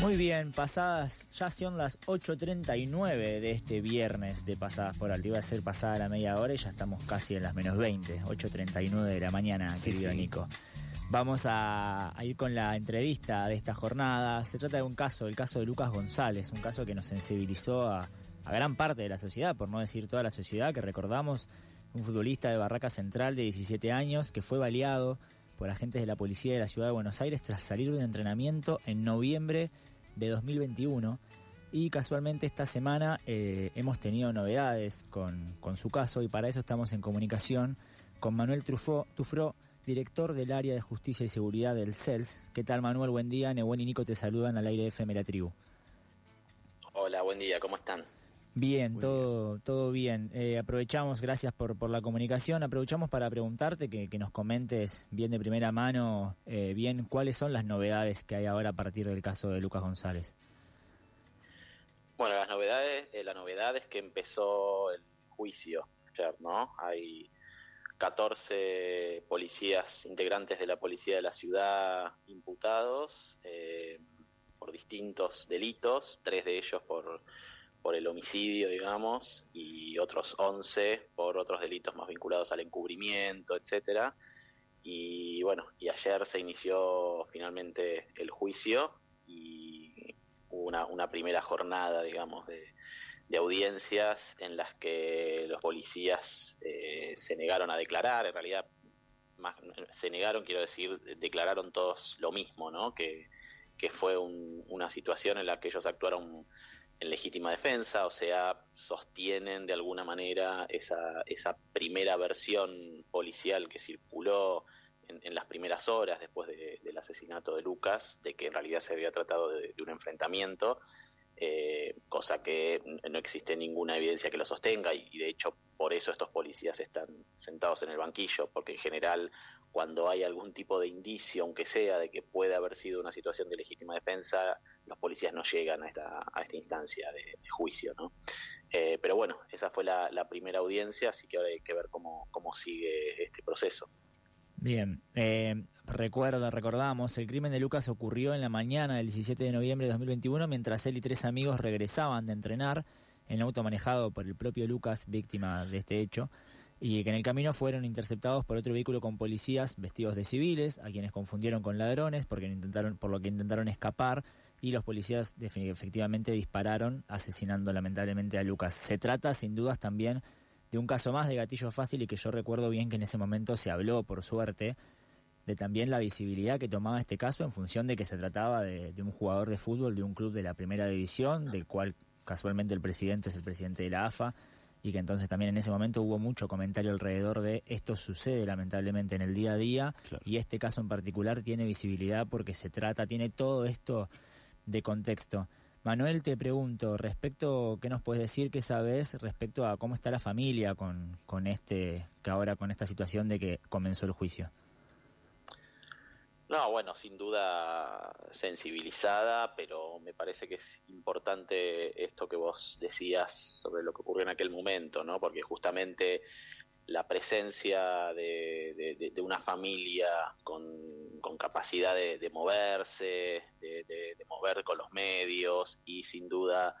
Muy bien, pasadas, ya son las 8.39 de este viernes de pasadas por alto. Iba a ser pasada la media hora y ya estamos casi en las menos 20, 8.39 de la mañana, querido Nico. Vamos a, ir con la entrevista de esta jornada. Se trata de un caso, el caso de Lucas González, un caso que nos sensibilizó a, a gran parte de la sociedad, por no decir toda la sociedad, que recordamos, un futbolista de Barraca Central de 17 años que fue baleado por agentes de la policía de la ciudad de Buenos Aires tras salir de un entrenamiento en noviembre de 2021 y casualmente esta semana eh, hemos tenido novedades con, con, su caso y para eso estamos en comunicación con Manuel Trufó, director del área de justicia y seguridad del CELS. ¿Qué tal Manuel? Buen día. Nebuen y Nico te saludan al aire de FM La Tribu. Hola, buen día. ¿Cómo están? Bien, todo, todo bien. Eh, aprovechamos, gracias por, por la comunicación, aprovechamos para preguntarte que, nos comentes bien de primera mano, eh, bien cuáles son las novedades que hay ahora a partir del caso de Lucas González. Bueno, las novedades, eh, la novedad es que empezó el juicio, ¿no? Hay 14 policías, integrantes de la policía de la ciudad imputados por distintos delitos, tres de ellos por por el homicidio, digamos, y otros 11 por otros delitos más vinculados al encubrimiento, etcétera. Y bueno, y ayer se inició finalmente el juicio y hubo una, primera jornada, digamos, de, audiencias en las que los policías eh, se negaron a declarar, en realidad se negaron, quiero decir, declararon todos lo mismo, ¿no? Que, que fue una situación en la que ellos actuaron en legítima defensa, o sea, sostienen de alguna manera esa, esa primera versión policial que circuló en, las primeras horas después del asesinato de Lucas, de que en realidad se había tratado de, un enfrentamiento, eh, cosa que no existe ninguna evidencia que lo sostenga y, de hecho por eso estos policías están sentados en el banquillo, porque en general cuando hay algún tipo de indicio, aunque sea de que puede haber sido una situación de legítima defensa, los policías no llegan a esta, a esta instancia de, juicio. ¿no? Eh, pero bueno, esa fue la, primera audiencia, así que ahora hay que ver cómo, cómo sigue este proceso. Bien, eh, recuerda, recordamos, el crimen de Lucas ocurrió en la mañana del 17 de noviembre de 2021 mientras él y tres amigos regresaban de entrenar en auto manejado por el propio Lucas, víctima de este hecho y que en el camino fueron interceptados por otro vehículo con policías vestidos de civiles, a quienes confundieron con ladrones porque intentaron, por lo que intentaron escapar y los policías efectivamente dispararon asesinando lamentablemente a Lucas. Se trata sin dudas también de un caso más de gatillo fácil y que yo recuerdo bien que en ese momento se habló, por suerte, de también la visibilidad que tomaba este caso en función de que se trataba de, de un jugador de fútbol de un club de la primera división, del cual casualmente el presidente es el presidente de la AFA y que entonces también en ese momento hubo mucho comentario alrededor de esto sucede lamentablemente en el día a día y este caso en particular tiene visibilidad porque se trata, tiene todo esto de contexto. Manuel, te pregunto, respecto, ¿qué nos puedes decir, qué sabes respecto a cómo está la familia con, con este, que ahora con esta situación de que comenzó el juicio? No, bueno, sin duda sensibilizada, pero me parece que es importante esto que vos decías sobre lo que ocurrió en aquel momento, ¿no? Porque justamente la presencia de, una familia con, capacidad de, moverse, de, mover con los medios y sin duda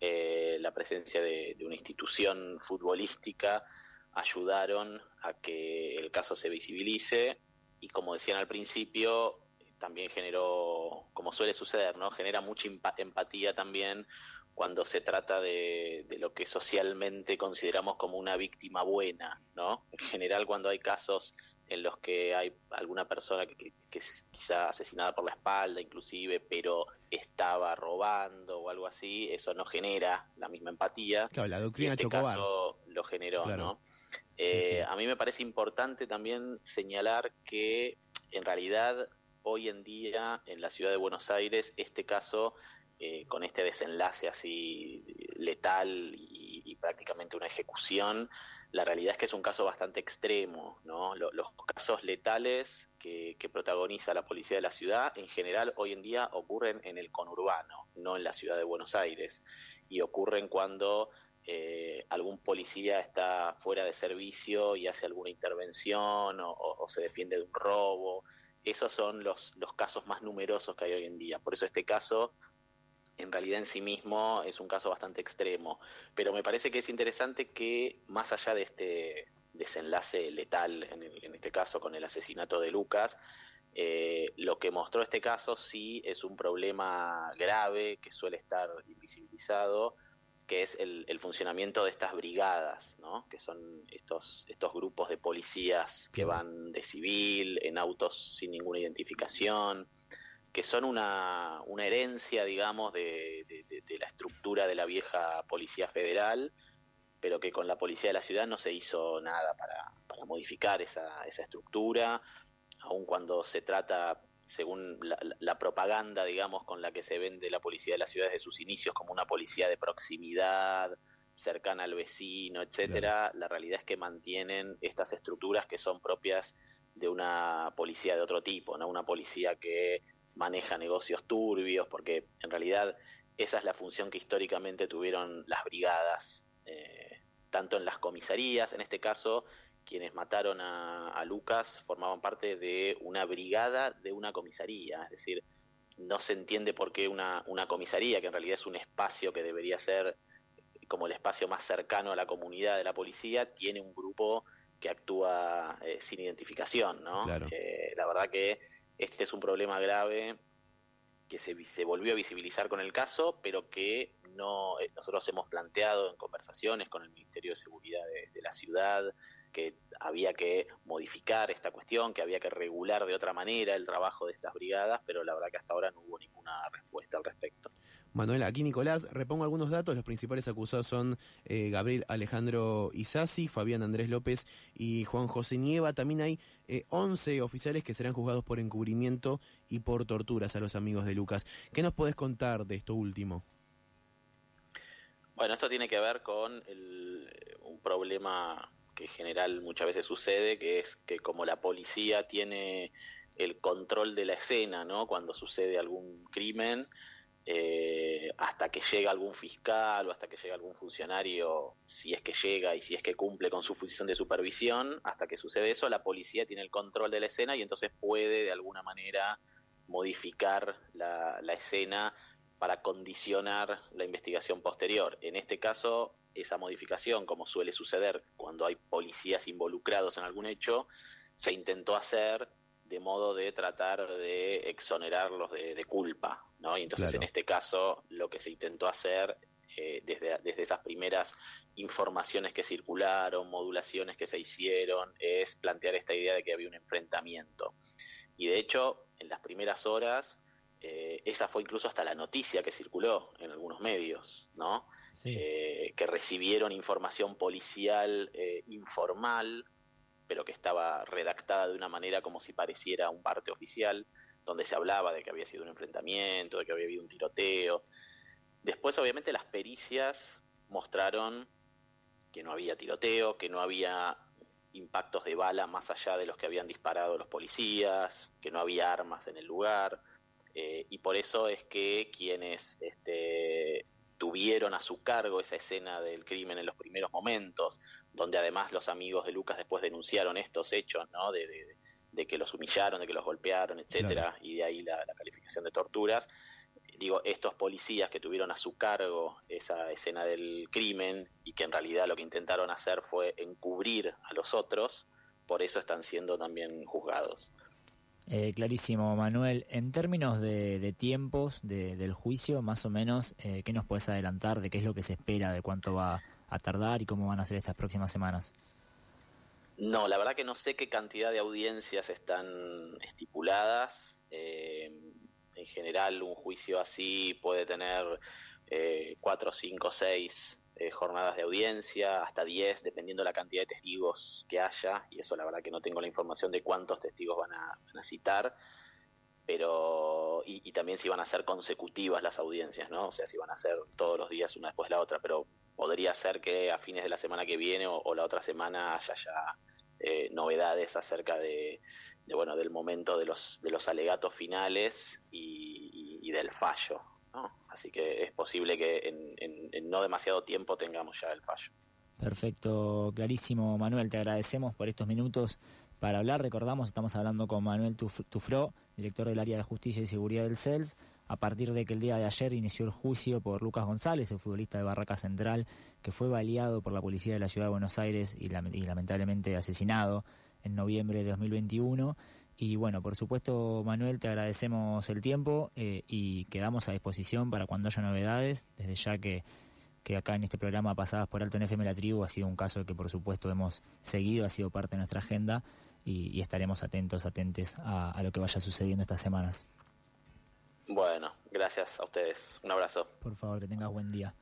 eh, la presencia de una institución futbolística ayudaron a que el caso se visibilice y como decían al principio, también generó, como suele suceder, ¿no? Genera mucha empatía también cuando se trata de, lo que socialmente consideramos como una víctima buena, ¿no? En general cuando hay casos en los que hay alguna persona que, que, es quizá asesinada por la espalda inclusive, pero estaba robando o algo así, eso no genera la misma empatía. Claro, la doctrina este caso lo generó, ¿no? Eh, a mí me parece importante también señalar que en realidad hoy en día en la ciudad de Buenos Aires este caso eh, con este desenlace así letal y, prácticamente una ejecución, la realidad es que es un caso bastante extremo, ¿no? Los, casos letales que, protagoniza la policía de la ciudad en general hoy en día ocurren en el conurbano, no en la ciudad de Buenos Aires, y ocurren cuando eh, algún policía está fuera de servicio y hace alguna intervención o, se defiende de un robo. Esos son los, los casos más numerosos que hay hoy en día. Por eso este caso en realidad en sí mismo es un caso bastante extremo. Pero me parece que es interesante que más allá de este desenlace letal, en, este caso con el asesinato de Lucas, eh, lo que mostró este caso sí es un problema grave que suele estar invisibilizado, que es el, funcionamiento de estas brigadas, ¿no? que son estos, estos grupos de policías que van de civil, en autos sin ninguna identificación, que son una, una herencia, digamos, de, la estructura de la vieja Policía Federal, pero que con la Policía de la Ciudad no se hizo nada para, para modificar esa, esa estructura, aun cuando se trata según la, propaganda, digamos, con la que se vende la policía de la ciudad desde sus inicios como una policía de proximidad, cercana al vecino, etcétera, la realidad es que mantienen estas estructuras que son propias de una policía de otro tipo, ¿no? Una policía que maneja negocios turbios, porque en realidad esa es la función que históricamente tuvieron las brigadas, eh, tanto en las comisarías, en este caso quienes mataron a, Lucas formaban parte de una brigada de una comisaría, es decir, no se entiende por qué una, una comisaría, que en realidad es un espacio que debería ser como el espacio más cercano a la comunidad de la policía, tiene un grupo que actúa eh, sin identificación, ¿no? Eh, la verdad que este es un problema grave que se, se, volvió a visibilizar con el caso, pero que no eh, nosotros hemos planteado en conversaciones con el Ministerio de Seguridad de la ciudad, que había que modificar esta cuestión, que había que regular de otra manera el trabajo de estas brigadas, pero la verdad que hasta ahora no hubo ninguna respuesta al respecto. Manuel, aquí Nicolás, repongo algunos datos. Los principales acusados son eh, Gabriel Alejandro Isasi, Fabián Andrés López y Juan José Nieva. También hay 11 eh, oficiales que serán juzgados por encubrimiento y por torturas a los amigos de Lucas. ¿Qué nos podés contar de esto último? Bueno, esto tiene que ver con un problema que en general muchas veces sucede, que es que como la policía tiene el control de la escena, ¿no? Cuando sucede algún crimen, eh, hasta que llega algún fiscal o hasta que llega algún funcionario, si es que llega y si es que cumple con su función de supervisión, hasta que sucede eso, la policía tiene el control de la escena y entonces puede de alguna manera modificar la, la escena para condicionar la investigación posterior. En este caso, esa modificación, como suele suceder cuando hay policías involucrados en algún hecho, se intentó hacer de modo de tratar de exonerarlos de, culpa, ¿no? Y entonces en este caso lo que se intentó hacer eh, desde, desde esas primeras informaciones que circularon, modulaciones que se hicieron, es plantear esta idea de que había un enfrentamiento. Y de hecho, en las primeras horas, eh, esa fue incluso hasta la noticia que circuló en algunos medios, ¿no? Eh, que recibieron información policial informal, pero que estaba redactada de una manera como si pareciera un parte oficial, donde se hablaba de que había sido un enfrentamiento, de que había habido un tiroteo. Después, obviamente, las pericias mostraron que no había tiroteo, que no había impactos de bala más allá de los que habían disparado los policías, que no había armas en el lugar eh, y por eso es que quienes este, tuvieron a su cargo esa escena del crimen en los primeros momentos, donde además los amigos de Lucas después denunciaron estos hechos, ¿no? De, que los humillaron, de que los golpearon, etcétera, y de ahí la, calificación de torturas. Digo, estos policías que tuvieron a su cargo esa escena del crimen y que en realidad lo que intentaron hacer fue encubrir a los otros, por eso están siendo también juzgados. Eh, clarísimo, Manuel. En términos de, tiempos del juicio, más o menos, eh, ¿qué nos puedes adelantar de qué es lo que se espera, de cuánto va a tardar y cómo van a ser estas próximas semanas? No, la verdad que no sé qué cantidad de audiencias están estipuladas. Eh, en general, un juicio así puede tener eh, cuatro, cinco, seis eh, jornadas de audiencia, hasta 10, dependiendo la cantidad de testigos que haya, y eso la verdad que no tengo la información de cuántos testigos van a, citar, pero y, también si van a ser consecutivas las audiencias, ¿no? O sea, si van a ser todos los días una después de la otra, pero podría ser que a fines de la semana que viene o, la otra semana haya ya eh, novedades acerca de, bueno del momento de los de los alegatos finales y del fallo Así que es posible que en, no demasiado tiempo tengamos ya el fallo. Perfecto, clarísimo, Manuel. Te agradecemos por estos minutos para hablar. Recordamos, estamos hablando con Manuel Tufró, director del área de justicia y seguridad del CELS. a partir de que el día de ayer inició el juicio por Lucas González, el futbolista de Barraca Central, que fue baleado por la policía de la ciudad de Buenos Aires y, lamentablemente asesinado en noviembre de 2021. Y bueno, por supuesto, Manuel, te agradecemos el tiempo eh, y quedamos a disposición para cuando haya novedades, desde ya que, que acá en este programa Pasadas por Alto en FM La Tribu ha sido un caso que por supuesto hemos seguido, ha sido parte de nuestra agenda y, estaremos atentos, atentes a, a lo que vaya sucediendo estas semanas. Bueno, gracias a ustedes. Un abrazo. Por favor, que tengas buen día.